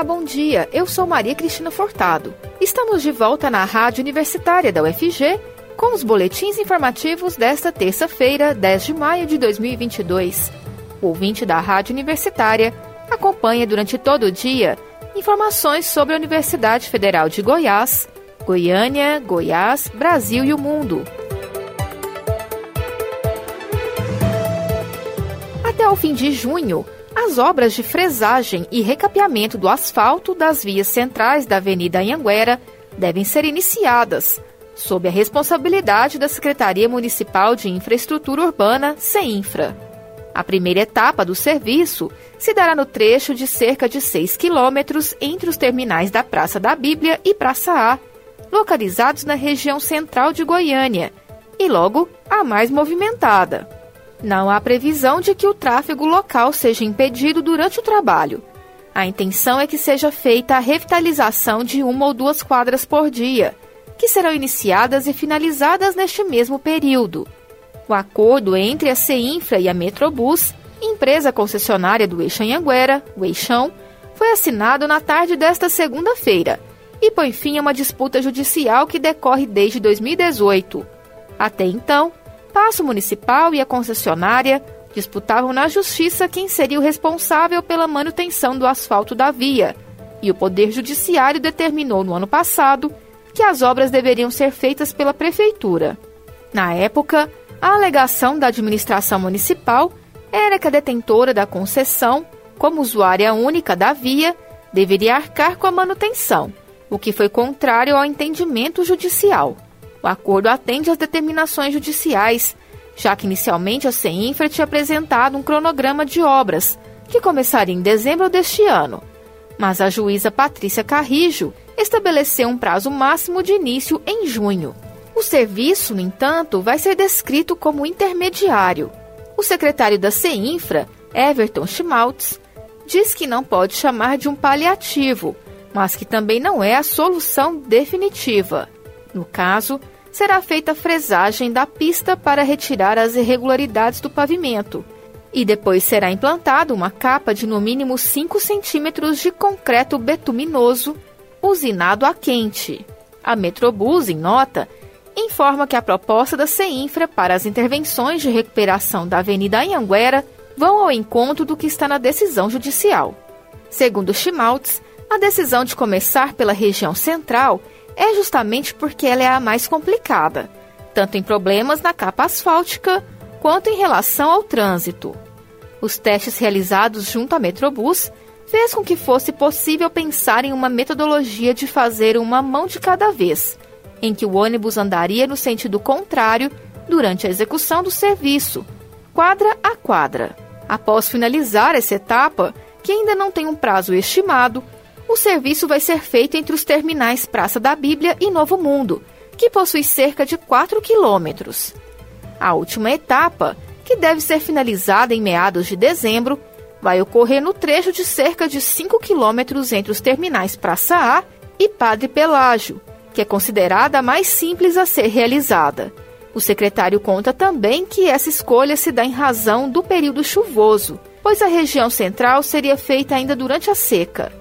Olá, bom dia. Eu sou Maria Cristina Fortado. Estamos de volta na Rádio Universitária da UFG com os boletins informativos desta terça-feira, 10 de maio de 2022. O ouvinte da Rádio Universitária acompanha durante todo o dia informações sobre a Universidade Federal de Goiás, Goiânia, Goiás, Brasil e o mundo. Até o fim de junho, as obras de fresagem e recapeamento do asfalto das vias centrais da Avenida Anhanguera devem ser iniciadas, sob a responsabilidade da Secretaria Municipal de Infraestrutura Urbana, CEINFRA. A primeira etapa do serviço se dará no trecho de cerca de 6 quilômetros entre os terminais da Praça da Bíblia e Praça A, localizados na região central de Goiânia, e logo a mais movimentada. Não há previsão de que o tráfego local seja impedido durante o trabalho. A intenção é que seja feita a revitalização de uma ou duas quadras por dia, que serão iniciadas e finalizadas neste mesmo período. O acordo entre a CEINFRA e a Metrobus, empresa concessionária do Eixo Anhanguera, o Eixão, foi assinado na tarde desta segunda-feira e põe fim a uma disputa judicial que decorre desde 2018. Até então, Paço Municipal e a concessionária disputavam na justiça quem seria o responsável pela manutenção do asfalto da via, e o Poder Judiciário determinou no ano passado que as obras deveriam ser feitas pela Prefeitura. Na época, a alegação da administração municipal era que a detentora da concessão, como usuária única da via, deveria arcar com a manutenção, o que foi contrário ao entendimento judicial. O acordo atende às determinações judiciais, já que inicialmente a CEINFRA tinha apresentado um cronograma de obras, que começaria em dezembro deste ano. Mas a juíza Patrícia Carrijo estabeleceu um prazo máximo de início em junho. O serviço, no entanto, vai ser descrito como intermediário. O secretário da CEINFRA, Everton Schmaltz, diz que não pode chamar de um paliativo, mas que também não é a solução definitiva. No caso, será feita a fresagem da pista para retirar as irregularidades do pavimento. E depois será implantada uma capa de no mínimo 5 centímetros de concreto betuminoso usinado a quente. A Metrobus, em nota, informa que a proposta da CEINFRA para as intervenções de recuperação da Avenida Anhanguera vão ao encontro do que está na decisão judicial. Segundo Schmaltz, a decisão de começar pela região central é justamente porque ela é a mais complicada, tanto em problemas na capa asfáltica quanto em relação ao trânsito. Os testes realizados junto à Metrobus fez com que fosse possível pensar em uma metodologia de fazer uma mão de cada vez, em que o ônibus andaria no sentido contrário durante a execução do serviço, quadra a quadra. Após finalizar essa etapa, que ainda não tem um prazo estimado, o serviço vai ser feito entre os terminais Praça da Bíblia e Novo Mundo, que possui cerca de 4 quilômetros. A última etapa, que deve ser finalizada em meados de dezembro, vai ocorrer no trecho de cerca de 5 quilômetros entre os terminais Praça A e Padre Pelágio, que é considerada a mais simples a ser realizada. O secretário conta também que essa escolha se dá em razão do período chuvoso, pois a região central seria feita ainda durante a seca.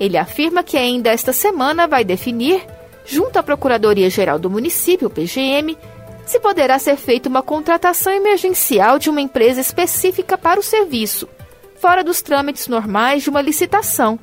Ele afirma que ainda esta semana vai definir, junto à Procuradoria-Geral do Município, PGM, se poderá ser feita uma contratação emergencial de uma empresa específica para o serviço, fora dos trâmites normais de uma licitação,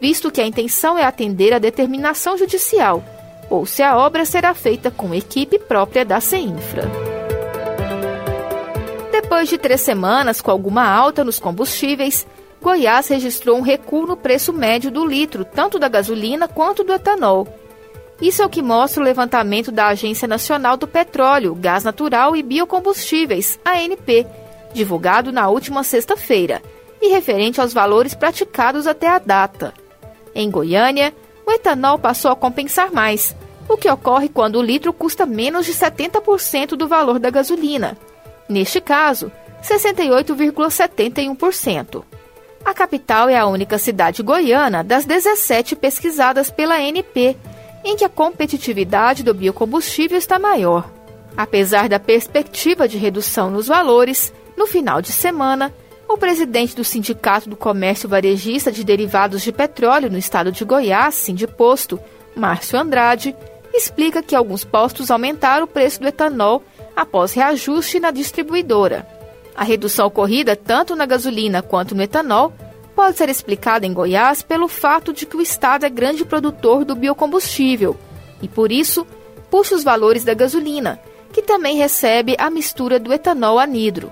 visto que a intenção é atender à determinação judicial, ou se a obra será feita com equipe própria da CEINFRA. Depois de três semanas com alguma alta nos combustíveis, Goiás registrou um recuo no preço médio do litro, tanto da gasolina quanto do etanol. Isso é o que mostra o levantamento da Agência Nacional do Petróleo, Gás Natural e Biocombustíveis, ANP, divulgado na última sexta-feira, e referente aos valores praticados até a data. Em Goiânia, o etanol passou a compensar mais, o que ocorre quando o litro custa menos de 70% do valor da gasolina. Neste caso, 68,71%. A capital é a única cidade goiana das 17 pesquisadas pela ANP, em que a competitividade do biocombustível está maior. Apesar da perspectiva de redução nos valores, no final de semana, O presidente do Sindicato do Comércio Varejista de Derivados de Petróleo no estado de Goiás, Sindiposto, Márcio Andrade, explica que alguns postos aumentaram o preço do etanol após reajuste na distribuidora. A redução ocorrida tanto na gasolina quanto no etanol pode ser explicada em Goiás pelo fato de que o estado é grande produtor do biocombustível e, por isso, puxa os valores da gasolina, que também recebe a mistura do etanol anidro.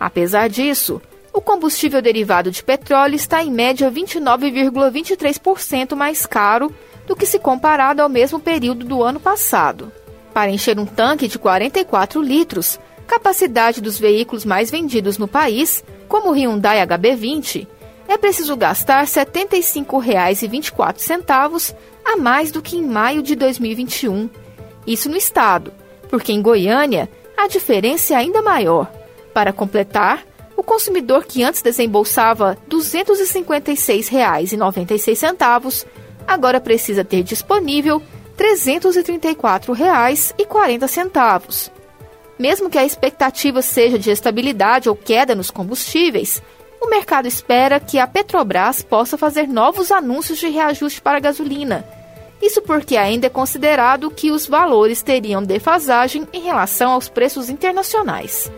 Apesar disso, o combustível derivado de petróleo está em média 29,23% mais caro do que se comparado ao mesmo período do ano passado. Para encher um tanque de 44 litros, capacidade dos veículos mais vendidos no país, como o Hyundai HB20, é preciso gastar R$ 75,24 a mais do que em maio de 2021. Isso no estado, porque em Goiânia a diferença é ainda maior. Para completar, o consumidor que antes desembolsava R$ 256,96 agora precisa ter disponível R$ 334,40. Mesmo que a expectativa seja de estabilidade ou queda nos combustíveis, o mercado espera que a Petrobras possa fazer novos anúncios de reajuste para a gasolina. Isso porque ainda é considerado que os valores teriam defasagem em relação aos preços internacionais.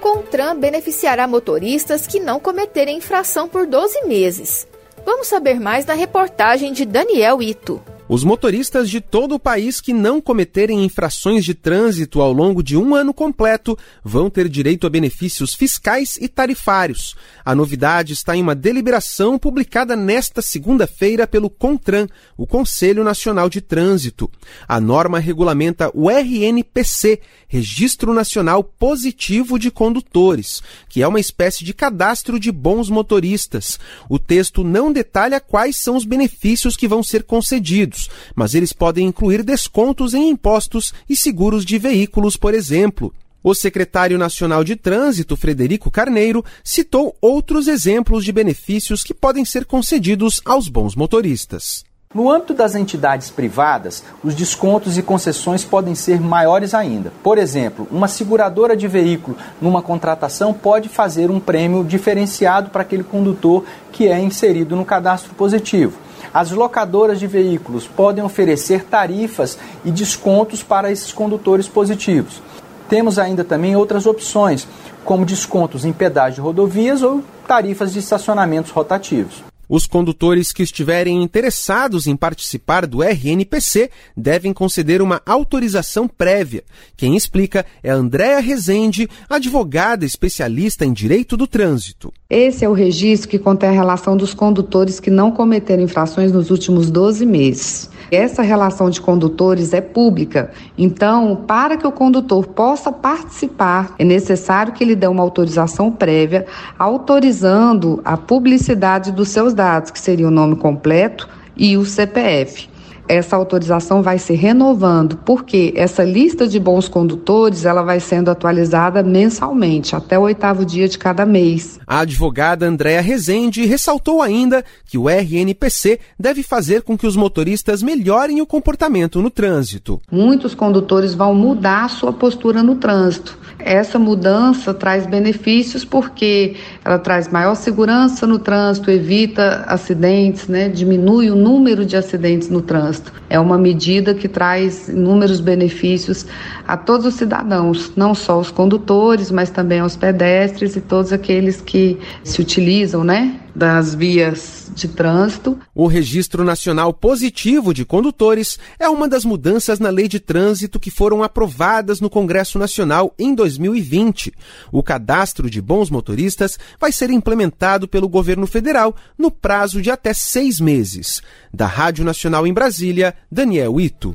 CONTRAN beneficiará motoristas que não cometerem infração por 12 meses. Vamos saber mais na reportagem de Daniel Ito. Os motoristas de todo o país que não cometerem infrações de trânsito ao longo de um ano completo vão ter direito a benefícios fiscais e tarifários. A novidade está em uma deliberação publicada nesta segunda-feira pelo CONTRAN, o Conselho Nacional de Trânsito. A norma regulamenta o RNPC, Registro Nacional Positivo de Condutores, que é uma espécie de cadastro de bons motoristas. O texto não detalha quais são os benefícios que vão ser concedidos mas eles podem incluir descontos em impostos e seguros de veículos, por exemplo. O secretário nacional de Trânsito, Frederico Carneiro, citou outros exemplos de benefícios que podem ser concedidos aos bons motoristas. No âmbito das entidades privadas, os descontos e concessões podem ser maiores ainda. Por exemplo, uma seguradora de veículo, numa contratação, pode fazer um prêmio diferenciado para aquele condutor que é inserido no cadastro positivo. As locadoras de veículos podem oferecer tarifas e descontos para esses condutores positivos. Temos ainda também outras opções, como descontos em pedágio de rodovias ou tarifas de estacionamentos rotativos. Os condutores que estiverem interessados em participar do RNPC devem conceder uma autorização prévia. Quem explica é Andréa Rezende, advogada especialista em direito do trânsito. Esse é o registro que contém a relação dos condutores que não cometeram infrações nos últimos 12 meses. Essa relação de condutores é pública, então, para que o condutor possa participar, é necessário que ele dê uma autorização prévia, autorizando a publicidade dos seus dados, que seria o nome completo e o CPF essa autorização vai se renovando, porque essa lista de bons condutores ela vai sendo atualizada mensalmente, até o oitavo dia de cada mês. A advogada Andréa Rezende ressaltou ainda que o RNPC deve fazer com que os motoristas melhorem o comportamento no trânsito. Muitos condutores vão mudar a sua postura no trânsito. Essa mudança traz benefícios porque ela traz maior segurança no trânsito, evita acidentes, né? diminui o número de acidentes no trânsito. É uma medida que traz inúmeros benefícios a todos os cidadãos, não só os condutores, mas também aos pedestres e todos aqueles que se utilizam, né, das vias de trânsito. O Registro Nacional Positivo de Condutores é uma das mudanças na Lei de Trânsito que foram aprovadas no Congresso Nacional em 2020. O cadastro de bons motoristas vai ser implementado pelo governo federal no prazo de até seis meses. Da Rádio Nacional em Brasília, Daniel Ito.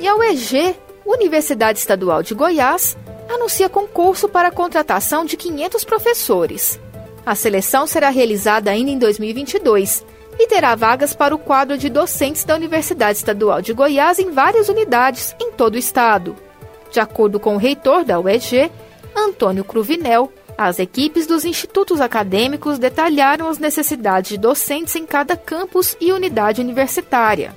E a UEG, Universidade Estadual de Goiás, anuncia concurso para a contratação de 500 professores. A seleção será realizada ainda em 2022 e terá vagas para o quadro de docentes da Universidade Estadual de Goiás em várias unidades em todo o estado. De acordo com o reitor da UEG, Antônio Cruvinel, as equipes dos institutos acadêmicos detalharam as necessidades de docentes em cada campus e unidade universitária.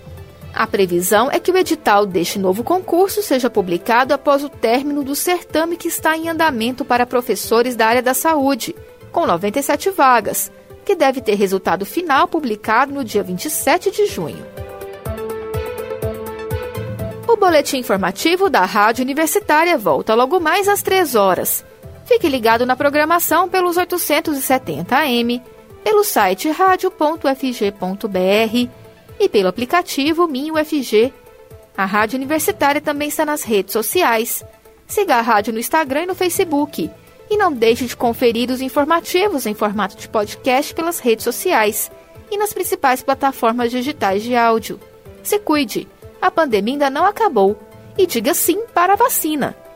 A previsão é que o edital deste novo concurso seja publicado após o término do certame que está em andamento para professores da área da saúde, com 97 vagas, que deve ter resultado final publicado no dia 27 de junho. O boletim informativo da Rádio Universitária volta logo mais às 3 horas. Fique ligado na programação pelos 870 AM, pelo site radio.fg.br e pelo aplicativo Minho FG. A Rádio Universitária também está nas redes sociais. Siga a rádio no Instagram e no Facebook. E não deixe de conferir os informativos em formato de podcast pelas redes sociais e nas principais plataformas digitais de áudio. Se cuide, a pandemia ainda não acabou. E diga sim para a vacina.